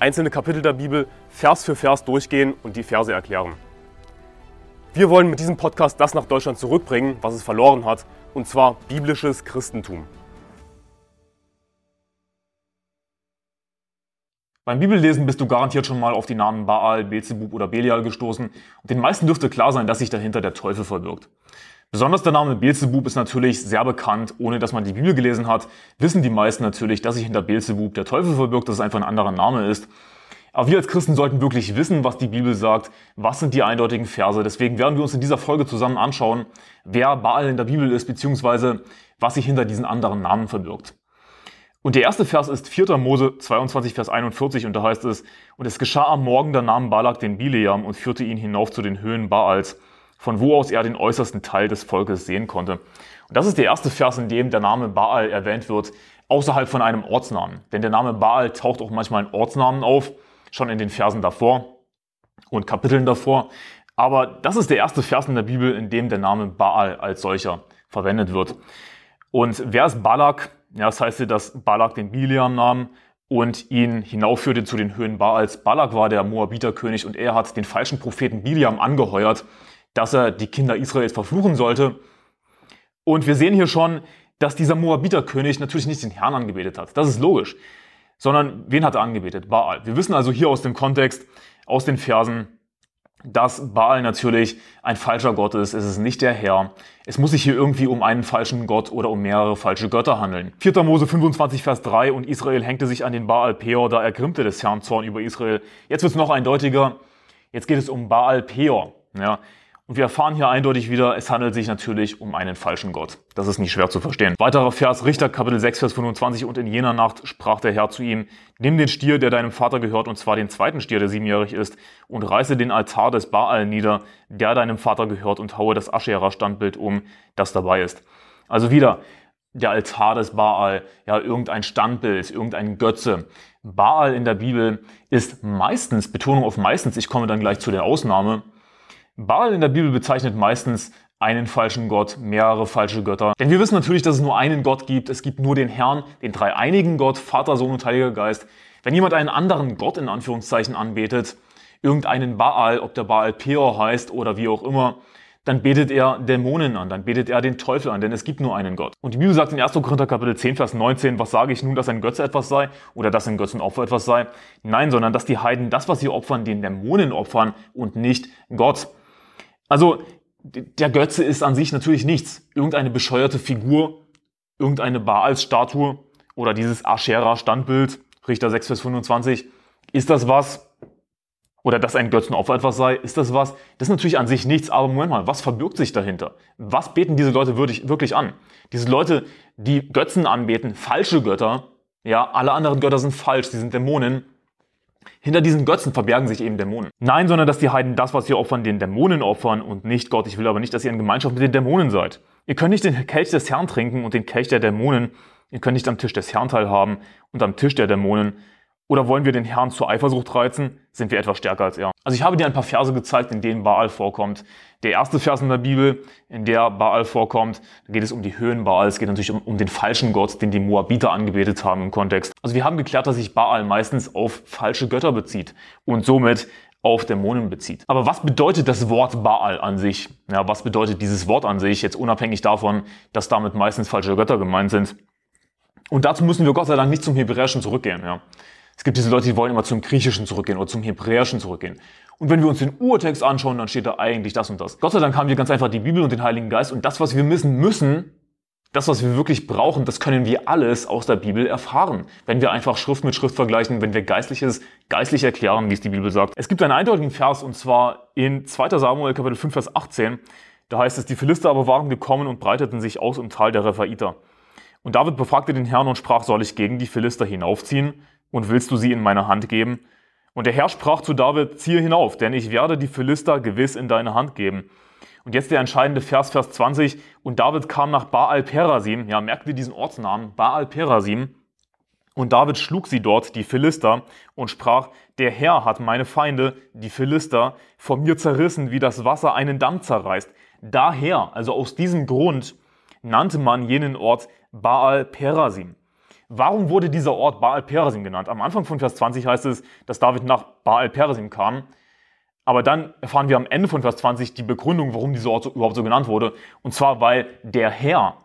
einzelne Kapitel der Bibel Vers für Vers durchgehen und die Verse erklären. Wir wollen mit diesem Podcast das nach Deutschland zurückbringen, was es verloren hat, und zwar biblisches Christentum. Beim Bibellesen bist du garantiert schon mal auf die Namen Baal, Beelzebub oder Belial gestoßen und den meisten dürfte klar sein, dass sich dahinter der Teufel verbirgt. Besonders der Name Beelzebub ist natürlich sehr bekannt, ohne dass man die Bibel gelesen hat, wissen die meisten natürlich, dass sich hinter Beelzebub der Teufel verbirgt, dass es einfach ein anderer Name ist. Aber wir als Christen sollten wirklich wissen, was die Bibel sagt, was sind die eindeutigen Verse. Deswegen werden wir uns in dieser Folge zusammen anschauen, wer Baal in der Bibel ist, beziehungsweise was sich hinter diesen anderen Namen verbirgt. Und der erste Vers ist 4. Mose 22, Vers 41 und da heißt es, und es geschah am Morgen, da nahm Balak den Bileam und führte ihn hinauf zu den Höhen Baals von wo aus er den äußersten Teil des Volkes sehen konnte. Und das ist der erste Vers, in dem der Name Baal erwähnt wird, außerhalb von einem Ortsnamen. Denn der Name Baal taucht auch manchmal in Ortsnamen auf, schon in den Versen davor und Kapiteln davor. Aber das ist der erste Vers in der Bibel, in dem der Name Baal als solcher verwendet wird. Und wer ist Balak? Ja, das heißt, dass Balak den Biliam nahm und ihn hinaufführte zu den Höhen Baals. Balak war der Moabiterkönig und er hat den falschen Propheten Biliam angeheuert, dass er die Kinder Israels verfluchen sollte. Und wir sehen hier schon, dass dieser Moabiterkönig natürlich nicht den Herrn angebetet hat. Das ist logisch. Sondern wen hat er angebetet? Baal. Wir wissen also hier aus dem Kontext, aus den Versen, dass Baal natürlich ein falscher Gott ist. Es ist nicht der Herr. Es muss sich hier irgendwie um einen falschen Gott oder um mehrere falsche Götter handeln. 4. Mose 25, Vers 3 und Israel hängte sich an den Baal Peor, da ergrimmte des Herrn Zorn über Israel. Jetzt wird es noch eindeutiger. Jetzt geht es um Baal Peor. Ja, und wir erfahren hier eindeutig wieder, es handelt sich natürlich um einen falschen Gott. Das ist nicht schwer zu verstehen. Weiterer Vers, Richter Kapitel 6, Vers 25. Und in jener Nacht sprach der Herr zu ihm, nimm den Stier, der deinem Vater gehört, und zwar den zweiten Stier, der siebenjährig ist, und reiße den Altar des Baal nieder, der deinem Vater gehört, und haue das Aschera-Standbild um, das dabei ist. Also wieder, der Altar des Baal, ja, irgendein Standbild, irgendein Götze. Baal in der Bibel ist meistens, Betonung auf meistens, ich komme dann gleich zu der Ausnahme, Baal in der Bibel bezeichnet meistens einen falschen Gott, mehrere falsche Götter. Denn wir wissen natürlich, dass es nur einen Gott gibt. Es gibt nur den Herrn, den dreieinigen Gott, Vater, Sohn und Heiliger Geist. Wenn jemand einen anderen Gott in Anführungszeichen anbetet, irgendeinen Baal, ob der Baal Peor heißt oder wie auch immer, dann betet er Dämonen an, dann betet er den Teufel an, denn es gibt nur einen Gott. Und die Bibel sagt in 1. Korinther Kapitel 10, Vers 19, was sage ich nun, dass ein Götze etwas sei oder dass ein Götzenopfer etwas sei? Nein, sondern dass die Heiden das, was sie opfern, den Dämonen opfern und nicht Gott. Also der Götze ist an sich natürlich nichts. Irgendeine bescheuerte Figur, irgendeine Baals-Statue oder dieses Aschera-Standbild, Richter 6, Vers 25. Ist das was? Oder dass ein Götzenopfer etwas sei, ist das was? Das ist natürlich an sich nichts, aber Moment mal, was verbirgt sich dahinter? Was beten diese Leute wirklich an? Diese Leute, die Götzen anbeten, falsche Götter, ja, alle anderen Götter sind falsch, sie sind Dämonen, hinter diesen Götzen verbergen sich eben Dämonen. Nein, sondern dass die Heiden das, was sie opfern, den Dämonen opfern und nicht Gott. Ich will aber nicht, dass ihr in Gemeinschaft mit den Dämonen seid. Ihr könnt nicht den Kelch des Herrn trinken und den Kelch der Dämonen. Ihr könnt nicht am Tisch des Herrn teilhaben und am Tisch der Dämonen. Oder wollen wir den Herrn zur Eifersucht reizen? Sind wir etwas stärker als er? Also ich habe dir ein paar Verse gezeigt, in denen Baal vorkommt. Der erste Vers in der Bibel, in der Baal vorkommt, da geht es um die Höhen Baals, es geht natürlich um, um den falschen Gott, den die Moabiter angebetet haben im Kontext. Also wir haben geklärt, dass sich Baal meistens auf falsche Götter bezieht und somit auf Dämonen bezieht. Aber was bedeutet das Wort Baal an sich? Ja, was bedeutet dieses Wort an sich, jetzt unabhängig davon, dass damit meistens falsche Götter gemeint sind? Und dazu müssen wir Gott sei Dank nicht zum Hebräischen zurückgehen. Ja. Es gibt diese Leute, die wollen immer zum Griechischen zurückgehen oder zum Hebräischen zurückgehen. Und wenn wir uns den Urtext anschauen, dann steht da eigentlich das und das. Gott sei Dank haben wir ganz einfach die Bibel und den Heiligen Geist und das, was wir wissen müssen, das, was wir wirklich brauchen, das können wir alles aus der Bibel erfahren. Wenn wir einfach Schrift mit Schrift vergleichen, wenn wir Geistliches geistlich erklären, wie es die Bibel sagt. Es gibt einen eindeutigen Vers und zwar in 2 Samuel Kapitel 5, Vers 18. Da heißt es, die Philister aber waren gekommen und breiteten sich aus im Tal der Rephaiter. Und David befragte den Herrn und sprach, soll ich gegen die Philister hinaufziehen? Und willst du sie in meine Hand geben? Und der Herr sprach zu David, ziehe hinauf, denn ich werde die Philister gewiss in deine Hand geben. Und jetzt der entscheidende Vers, Vers 20. Und David kam nach Baal Perasim. Ja, merkt ihr diesen Ortsnamen? Baal Perasim. Und David schlug sie dort, die Philister, und sprach, der Herr hat meine Feinde, die Philister, vor mir zerrissen, wie das Wasser einen Damm zerreißt. Daher, also aus diesem Grund, nannte man jenen Ort Baal Perasim. Warum wurde dieser Ort Baal Perasim genannt? Am Anfang von Vers 20 heißt es, dass David nach Baal Perasim kam. Aber dann erfahren wir am Ende von Vers 20 die Begründung, warum dieser Ort überhaupt so genannt wurde. Und zwar, weil der Herr,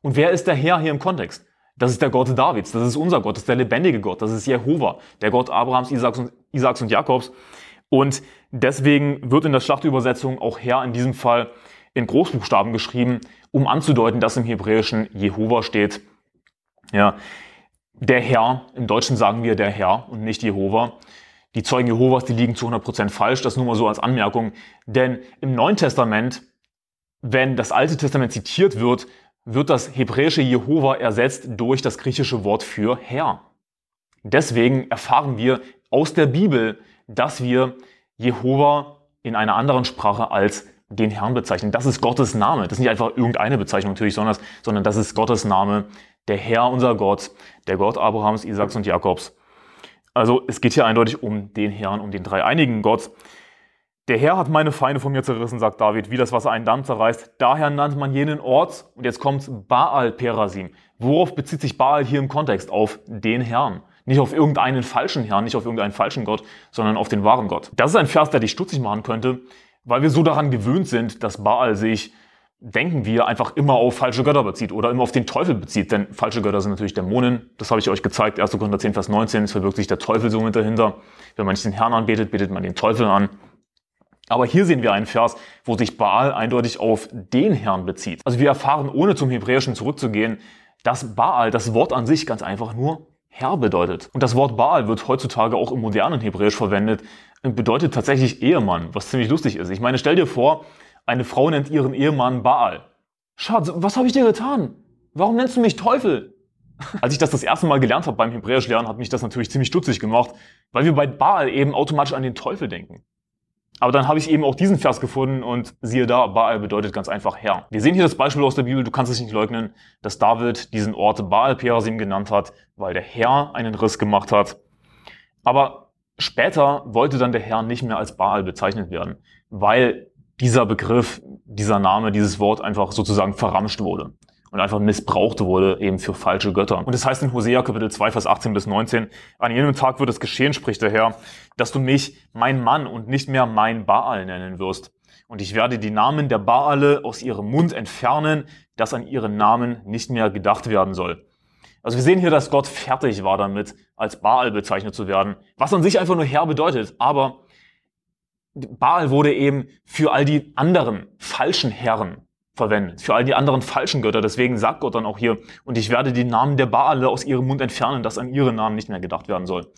und wer ist der Herr hier im Kontext? Das ist der Gott Davids, das ist unser Gott, das ist der lebendige Gott, das ist Jehova, der Gott Abrahams, Isaaks und, Isaaks und Jakobs. Und deswegen wird in der Schlachtübersetzung auch Herr in diesem Fall in Großbuchstaben geschrieben, um anzudeuten, dass im Hebräischen Jehova steht. Ja, der Herr, im Deutschen sagen wir der Herr und nicht Jehova. Die Zeugen Jehovas, die liegen zu 100% falsch, das nur mal so als Anmerkung. Denn im Neuen Testament, wenn das Alte Testament zitiert wird, wird das hebräische Jehova ersetzt durch das griechische Wort für Herr. Deswegen erfahren wir aus der Bibel, dass wir Jehova in einer anderen Sprache als den Herrn bezeichnen. Das ist Gottes Name. Das ist nicht einfach irgendeine Bezeichnung natürlich, sondern, sondern das ist Gottes Name, der Herr unser Gott, der Gott Abrahams, Isaaks und Jakobs. Also es geht hier eindeutig um den Herrn, um den dreieinigen Gott. Der Herr hat meine Feinde von mir zerrissen, sagt David, wie das Wasser einen Damm zerreißt. Daher nannte man jenen Ort, und jetzt kommt Baal Perasim. Worauf bezieht sich Baal hier im Kontext? Auf den Herrn. Nicht auf irgendeinen falschen Herrn, nicht auf irgendeinen falschen Gott, sondern auf den wahren Gott. Das ist ein Vers, der dich stutzig machen könnte, weil wir so daran gewöhnt sind, dass Baal sich, denken wir, einfach immer auf falsche Götter bezieht oder immer auf den Teufel bezieht. Denn falsche Götter sind natürlich Dämonen. Das habe ich euch gezeigt. 1. Korinther 10, Vers 19. Es verwirkt sich der Teufel so mit dahinter. Wenn man nicht den Herrn anbetet, betet man den Teufel an. Aber hier sehen wir einen Vers, wo sich Baal eindeutig auf den Herrn bezieht. Also wir erfahren, ohne zum Hebräischen zurückzugehen, dass Baal das Wort an sich ganz einfach nur Herr bedeutet. Und das Wort Baal wird heutzutage auch im modernen Hebräisch verwendet und bedeutet tatsächlich Ehemann, was ziemlich lustig ist. Ich meine, stell dir vor, eine Frau nennt ihren Ehemann Baal. Schatz, was habe ich dir getan? Warum nennst du mich Teufel? Als ich das das erste Mal gelernt habe beim Hebräisch lernen, hat mich das natürlich ziemlich stutzig gemacht, weil wir bei Baal eben automatisch an den Teufel denken. Aber dann habe ich eben auch diesen Vers gefunden und siehe da, Baal bedeutet ganz einfach Herr. Wir sehen hier das Beispiel aus der Bibel, du kannst es nicht leugnen, dass David diesen Ort Baal Perasim genannt hat, weil der Herr einen Riss gemacht hat. Aber später wollte dann der Herr nicht mehr als Baal bezeichnet werden, weil dieser Begriff, dieser Name, dieses Wort einfach sozusagen verramscht wurde und einfach missbraucht wurde eben für falsche Götter. Und es das heißt in Hosea Kapitel 2, Vers 18 bis 19, an jenem Tag wird es geschehen, spricht der Herr, dass du mich mein Mann und nicht mehr mein Baal nennen wirst. Und ich werde die Namen der Baale aus ihrem Mund entfernen, dass an ihren Namen nicht mehr gedacht werden soll. Also wir sehen hier, dass Gott fertig war damit, als Baal bezeichnet zu werden, was an sich einfach nur Herr bedeutet. Aber Baal wurde eben für all die anderen falschen Herren verwendet. Für all die anderen falschen Götter. Deswegen sagt Gott dann auch hier, und ich werde die Namen der Baale aus ihrem Mund entfernen, dass an ihre Namen nicht mehr gedacht werden soll.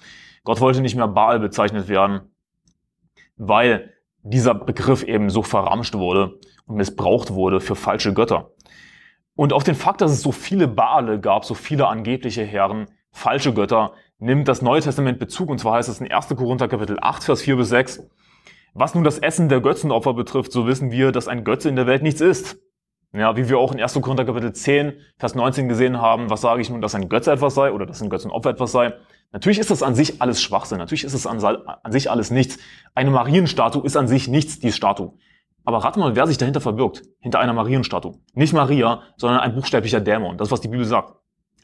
Gott wollte nicht mehr Baal bezeichnet werden, weil dieser Begriff eben so verramscht wurde und missbraucht wurde für falsche Götter. Und auf den Fakt, dass es so viele Baale gab, so viele angebliche Herren, falsche Götter, nimmt das Neue Testament Bezug. Und zwar heißt es in 1. Korinther Kapitel 8, Vers 4 bis 6. Was nun das Essen der Götzenopfer betrifft, so wissen wir, dass ein Götze in der Welt nichts ist. Ja, wie wir auch in 1. Korinther Kapitel 10, Vers 19 gesehen haben, was sage ich nun, dass ein Götze etwas sei oder dass ein Götzenopfer etwas sei? Natürlich ist das an sich alles Schwachsinn. Natürlich ist es an, an sich alles nichts. Eine Marienstatue ist an sich nichts, die Statue. Aber rate mal, wer sich dahinter verbirgt. Hinter einer Marienstatue. Nicht Maria, sondern ein buchstäblicher Dämon. Das ist, was die Bibel sagt.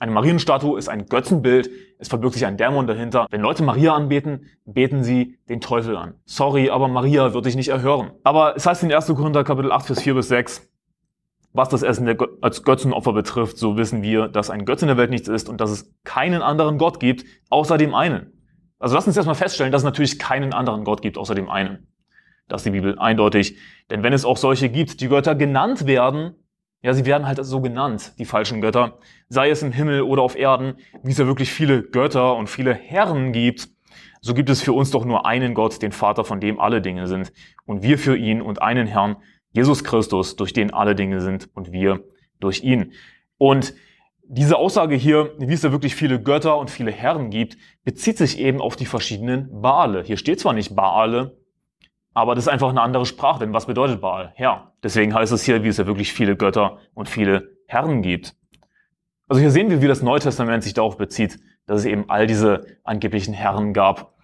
Eine Marienstatue ist ein Götzenbild. Es verbirgt sich ein Dämon dahinter. Wenn Leute Maria anbeten, beten sie den Teufel an. Sorry, aber Maria wird dich nicht erhören. Aber es heißt in 1. Korinther Kapitel 8, Vers 4 bis 6, was das Essen Gö als Götzenopfer betrifft, so wissen wir, dass ein Götze in der Welt nichts ist und dass es keinen anderen Gott gibt, außer dem einen. Also lass uns erstmal feststellen, dass es natürlich keinen anderen Gott gibt, außer dem einen. Das ist die Bibel eindeutig. Denn wenn es auch solche gibt, die Götter genannt werden, ja, sie werden halt so genannt, die falschen Götter, sei es im Himmel oder auf Erden, wie es ja wirklich viele Götter und viele Herren gibt, so gibt es für uns doch nur einen Gott, den Vater, von dem alle Dinge sind, und wir für ihn und einen Herrn, Jesus Christus, durch den alle Dinge sind und wir durch ihn. Und Diese Aussage hier, wie es da wirklich viele Götter und viele Herren gibt, bezieht sich eben auf die verschiedenen Baale. Hier steht zwar nicht Baale, aber das ist einfach eine andere Sprache, denn was bedeutet Baal? Herr. Deswegen heißt es hier, wie es ja wirklich viele Götter und viele Herren gibt. Also hier sehen wir, wie das Neue Testament sich darauf bezieht, dass es eben all diese angeblichen Herren gab.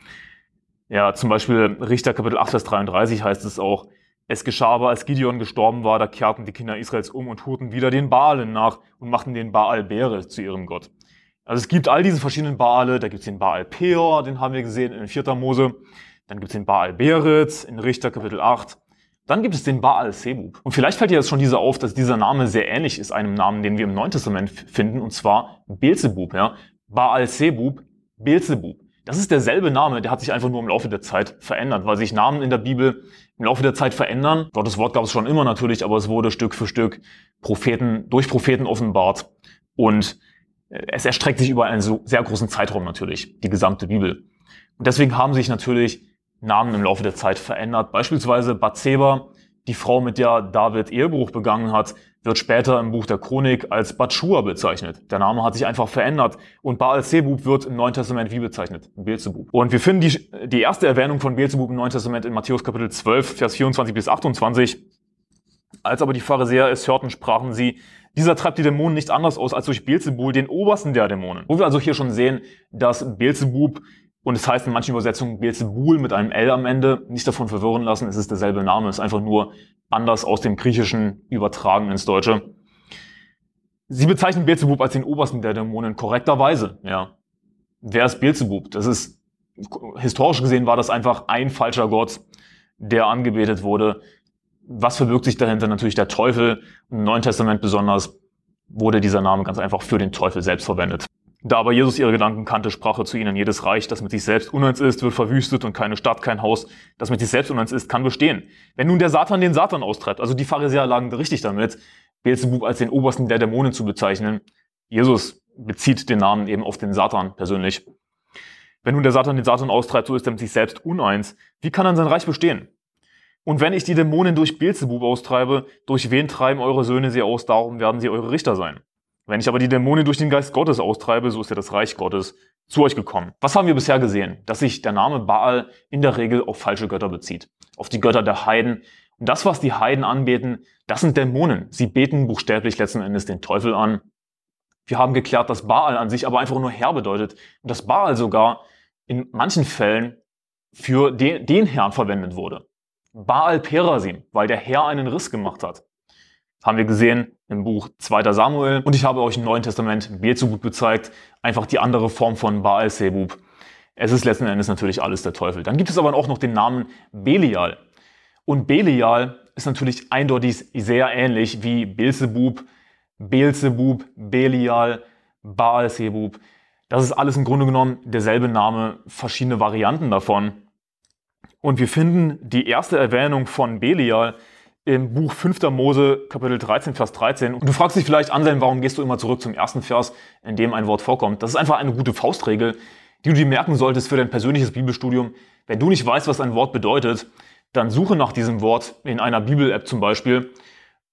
Ja, zum Beispiel Richter Kapitel 8, Vers 33 heißt es auch, es geschah aber, als Gideon gestorben war, da kehrten die Kinder Israels um und hurten wieder den Baalen nach und machten den Baal Bere zu ihrem Gott. Also es gibt all diese verschiedenen Baale, da gibt es den Baal Peor, den haben wir gesehen in 4. Mose, dann gibt es den Baal Beretz in Richter Kapitel 8, dann gibt es den Baal Sebub. Und vielleicht fällt dir jetzt schon dieser auf, dass dieser Name sehr ähnlich ist einem Namen, den wir im Neuen Testament finden, und zwar Beelzebub, ja. Baal Sebub, Beelzebub. Das ist derselbe Name, der hat sich einfach nur im Laufe der Zeit verändert, weil sich Namen in der Bibel im Laufe der Zeit verändern. Gottes Wort gab es schon immer natürlich, aber es wurde Stück für Stück Propheten, durch Propheten offenbart. Und äh, es erstreckt sich über einen so sehr großen Zeitraum natürlich, die gesamte Bibel. Und deswegen haben sich natürlich Namen im Laufe der Zeit verändert. Beispielsweise Bathseba, die Frau, mit der David Ehebruch begangen hat, wird später im Buch der Chronik als Batschua bezeichnet. Der Name hat sich einfach verändert. Und Baal Zebub wird im Neuen Testament wie bezeichnet? Beelzebub. Und wir finden die, die erste Erwähnung von Beelzebub im Neuen Testament in Matthäus Kapitel 12, Vers 24 bis 28. Als aber die Pharisäer es hörten, sprachen sie, dieser treibt die Dämonen nicht anders aus als durch Beelzebul, den obersten der Dämonen. Wo wir also hier schon sehen, dass Beelzebub und es heißt in manchen Übersetzungen Beelzebul mit einem L am Ende. Nicht davon verwirren lassen, es ist derselbe Name, es ist einfach nur anders aus dem Griechischen übertragen ins Deutsche. Sie bezeichnen Beelzebub als den obersten der Dämonen korrekterweise, ja. Wer ist Beelzebub? Das ist, historisch gesehen war das einfach ein falscher Gott, der angebetet wurde. Was verbirgt sich dahinter? Natürlich der Teufel. Im Neuen Testament besonders wurde dieser Name ganz einfach für den Teufel selbst verwendet. Da aber Jesus ihre Gedanken kannte, sprach er zu ihnen, jedes Reich, das mit sich selbst uneins ist, wird verwüstet und keine Stadt, kein Haus, das mit sich selbst uneins ist, kann bestehen. Wenn nun der Satan den Satan austreibt, also die Pharisäer lagen richtig damit, Beelzebub als den obersten der Dämonen zu bezeichnen. Jesus bezieht den Namen eben auf den Satan persönlich. Wenn nun der Satan den Satan austreibt, so ist er mit sich selbst uneins. Wie kann dann sein Reich bestehen? Und wenn ich die Dämonen durch Beelzebub austreibe, durch wen treiben eure Söhne sie aus, darum werden sie eure Richter sein. Wenn ich aber die Dämonen durch den Geist Gottes austreibe, so ist ja das Reich Gottes zu euch gekommen. Was haben wir bisher gesehen? Dass sich der Name Baal in der Regel auf falsche Götter bezieht. Auf die Götter der Heiden. Und das, was die Heiden anbeten, das sind Dämonen. Sie beten buchstäblich letzten Endes den Teufel an. Wir haben geklärt, dass Baal an sich aber einfach nur Herr bedeutet. Und dass Baal sogar in manchen Fällen für den, den Herrn verwendet wurde. Baal Perasim, weil der Herr einen Riss gemacht hat. Haben wir gesehen im Buch 2. Samuel. Und ich habe euch im Neuen Testament Beelzebub gezeigt. Einfach die andere Form von Baal Sebub. Es ist letzten Endes natürlich alles der Teufel. Dann gibt es aber auch noch den Namen Belial. Und Belial ist natürlich eindeutig sehr ähnlich wie Beelzebub, Beelzebub, Belial, Baal Sebub. Das ist alles im Grunde genommen derselbe Name, verschiedene Varianten davon. Und wir finden die erste Erwähnung von Belial im Buch 5. Mose, Kapitel 13, Vers 13. Und du fragst dich vielleicht, Anselm, warum gehst du immer zurück zum ersten Vers, in dem ein Wort vorkommt? Das ist einfach eine gute Faustregel, die du dir merken solltest für dein persönliches Bibelstudium. Wenn du nicht weißt, was ein Wort bedeutet, dann suche nach diesem Wort in einer Bibel-App zum Beispiel.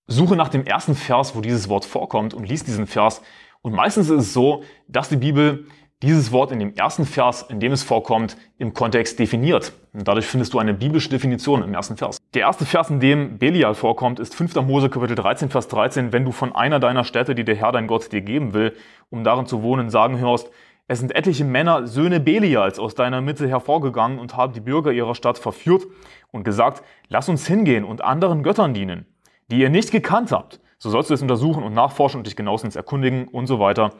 Suche nach dem ersten Vers, wo dieses Wort vorkommt und lies diesen Vers. Und meistens ist es so, dass die Bibel dieses Wort in dem ersten Vers, in dem es vorkommt, im Kontext definiert. Und dadurch findest du eine biblische Definition im ersten Vers. Der erste Vers, in dem Belial vorkommt, ist 5. Mose Kapitel 13, Vers 13. Wenn du von einer deiner Städte, die der Herr dein Gott dir geben will, um darin zu wohnen, sagen hörst, es sind etliche Männer, Söhne Belials, aus deiner Mitte hervorgegangen und haben die Bürger ihrer Stadt verführt und gesagt, lass uns hingehen und anderen Göttern dienen, die ihr nicht gekannt habt. So sollst du es untersuchen und nachforschen und dich genauestens erkundigen und so weiter.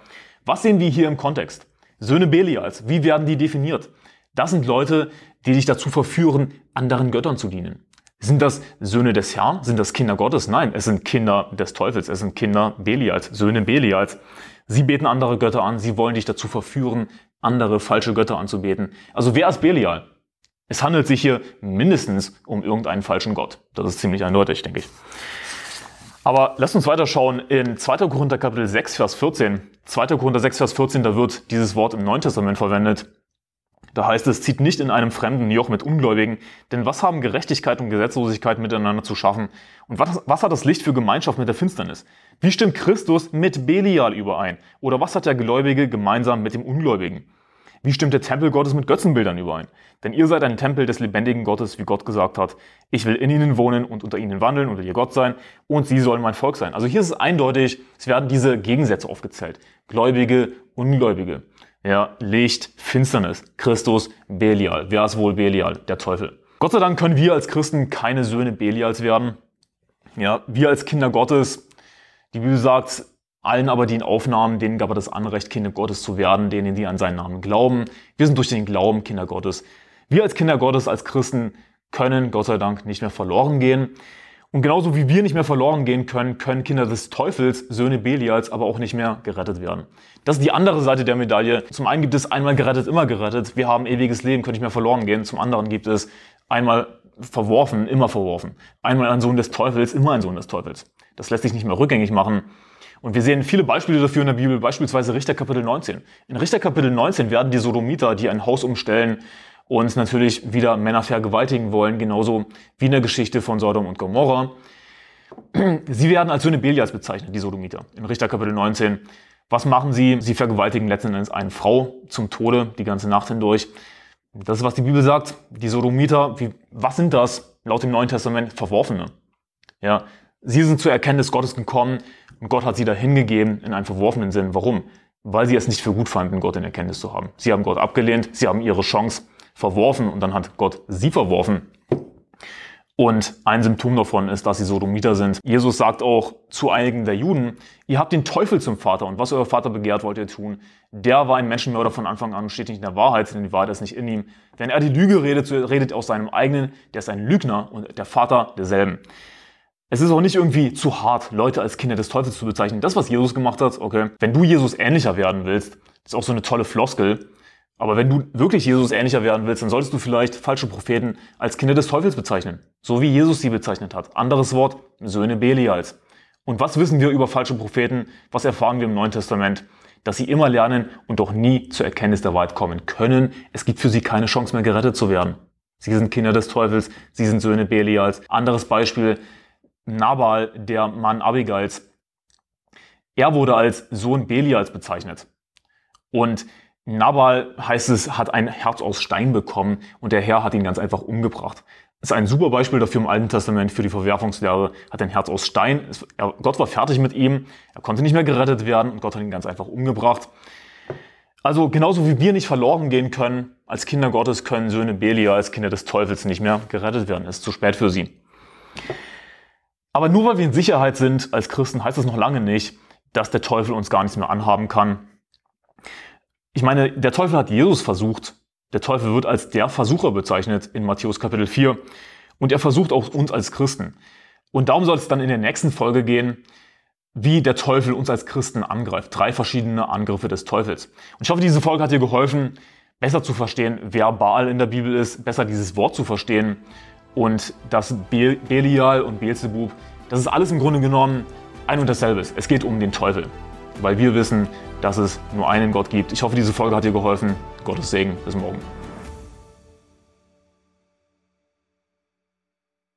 Was sehen wir hier im Kontext? Söhne Belials, wie werden die definiert? Das sind Leute, die dich dazu verführen, anderen Göttern zu dienen. Sind das Söhne des Herrn? Sind das Kinder Gottes? Nein, es sind Kinder des Teufels. Es sind Kinder Belials, Söhne Belials. Sie beten andere Götter an. Sie wollen dich dazu verführen, andere falsche Götter anzubeten. Also wer ist Belial? Es handelt sich hier mindestens um irgendeinen falschen Gott. Das ist ziemlich eindeutig, denke ich. Aber lasst uns weiterschauen in 2. Korinther Kapitel 6, Vers 14. 2. Korinther 6, Vers 14, da wird dieses Wort im Neuen Testament verwendet. Da heißt es, zieht nicht in einem fremden Joch mit Ungläubigen, denn was haben Gerechtigkeit und Gesetzlosigkeit miteinander zu schaffen? Und was, was hat das Licht für Gemeinschaft mit der Finsternis? Wie stimmt Christus mit Belial überein? Oder was hat der Gläubige gemeinsam mit dem Ungläubigen? Wie stimmt der Tempel Gottes mit Götzenbildern überein? Denn ihr seid ein Tempel des lebendigen Gottes, wie Gott gesagt hat. Ich will in ihnen wohnen und unter ihnen wandeln und ihr Gott sein und sie sollen mein Volk sein. Also hier ist es eindeutig, es werden diese Gegensätze aufgezählt. Gläubige, Ungläubige. Ja, Licht, Finsternis, Christus, Belial. Wer ist wohl Belial? Der Teufel. Gott sei Dank können wir als Christen keine Söhne Belials werden. Ja, wir als Kinder Gottes, die Bibel sagt, allen aber, die ihn aufnahmen, denen gab er das Anrecht, Kinder Gottes zu werden, denen, die an seinen Namen glauben. Wir sind durch den Glauben Kinder Gottes. Wir als Kinder Gottes, als Christen können Gott sei Dank nicht mehr verloren gehen. Und genauso wie wir nicht mehr verloren gehen können, können Kinder des Teufels, Söhne Belials, aber auch nicht mehr gerettet werden. Das ist die andere Seite der Medaille. Zum einen gibt es einmal gerettet, immer gerettet. Wir haben ewiges Leben, können nicht mehr verloren gehen. Zum anderen gibt es einmal verworfen, immer verworfen. Einmal ein Sohn des Teufels, immer ein Sohn des Teufels. Das lässt sich nicht mehr rückgängig machen. Und wir sehen viele Beispiele dafür in der Bibel, beispielsweise Richter Kapitel 19. In Richter Kapitel 19 werden die Sodomiter, die ein Haus umstellen, und natürlich wieder Männer vergewaltigen wollen, genauso wie in der Geschichte von Sodom und Gomorra. Sie werden als Söhne Belials bezeichnet, die Sodomiter, in Richter Kapitel 19. Was machen sie? Sie vergewaltigen letzten Endes eine Frau zum Tode die ganze Nacht hindurch. Das ist, was die Bibel sagt. Die Sodomiter, wie, was sind das? Laut dem Neuen Testament Verworfene. Ja, sie sind zur Erkenntnis Gottes gekommen Gott hat sie dahin gegeben in einen verworfenen Sinn. Warum? Weil sie es nicht für gut fanden, Gott in Erkenntnis zu haben. Sie haben Gott abgelehnt, sie haben ihre Chance verworfen und dann hat Gott sie verworfen. Und ein Symptom davon ist, dass sie Sodomiter sind. Jesus sagt auch zu einigen der Juden, ihr habt den Teufel zum Vater und was euer Vater begehrt, wollt ihr tun. Der war ein Menschenmörder von Anfang an und steht nicht in der Wahrheit, denn die Wahrheit ist nicht in ihm. Wenn er die Lüge redet, redet aus seinem eigenen, der ist ein Lügner und der Vater derselben. Es ist auch nicht irgendwie zu hart, Leute als Kinder des Teufels zu bezeichnen. Das, was Jesus gemacht hat, okay. Wenn du Jesus ähnlicher werden willst, ist auch so eine tolle Floskel, aber wenn du wirklich Jesus ähnlicher werden willst, dann solltest du vielleicht falsche Propheten als Kinder des Teufels bezeichnen. So wie Jesus sie bezeichnet hat. Anderes Wort, Söhne Belials. Und was wissen wir über falsche Propheten? Was erfahren wir im Neuen Testament? Dass sie immer lernen und doch nie zur Erkenntnis der Wahrheit kommen können. Es gibt für sie keine Chance mehr gerettet zu werden. Sie sind Kinder des Teufels, sie sind Söhne Belials. Anderes Beispiel, Nabal, der Mann Abigails. Er wurde als Sohn Belials bezeichnet. Und Nabal, heißt es, hat ein Herz aus Stein bekommen und der Herr hat ihn ganz einfach umgebracht. Das ist ein super Beispiel dafür im Alten Testament für die Verwerfungslehre. Hat ein Herz aus Stein. Gott war fertig mit ihm. Er konnte nicht mehr gerettet werden und Gott hat ihn ganz einfach umgebracht. Also genauso wie wir nicht verloren gehen können, als Kinder Gottes können Söhne Belia als Kinder des Teufels nicht mehr gerettet werden. Es ist zu spät für sie. Aber nur weil wir in Sicherheit sind als Christen, heißt das noch lange nicht, dass der Teufel uns gar nichts mehr anhaben kann ich meine, der Teufel hat Jesus versucht. Der Teufel wird als der Versucher bezeichnet in Matthäus Kapitel 4. Und er versucht auch uns als Christen. Und darum soll es dann in der nächsten Folge gehen, wie der Teufel uns als Christen angreift. Drei verschiedene Angriffe des Teufels. Und ich hoffe, diese Folge hat dir geholfen, besser zu verstehen, wer Baal in der Bibel ist, besser dieses Wort zu verstehen. Und dass Belial und Beelzebub, das ist alles im Grunde genommen ein und dasselbe. Es geht um den Teufel. Weil wir wissen, dass es nur einen Gott gibt. Ich hoffe, diese Folge hat dir geholfen. Gottes Segen. Bis morgen.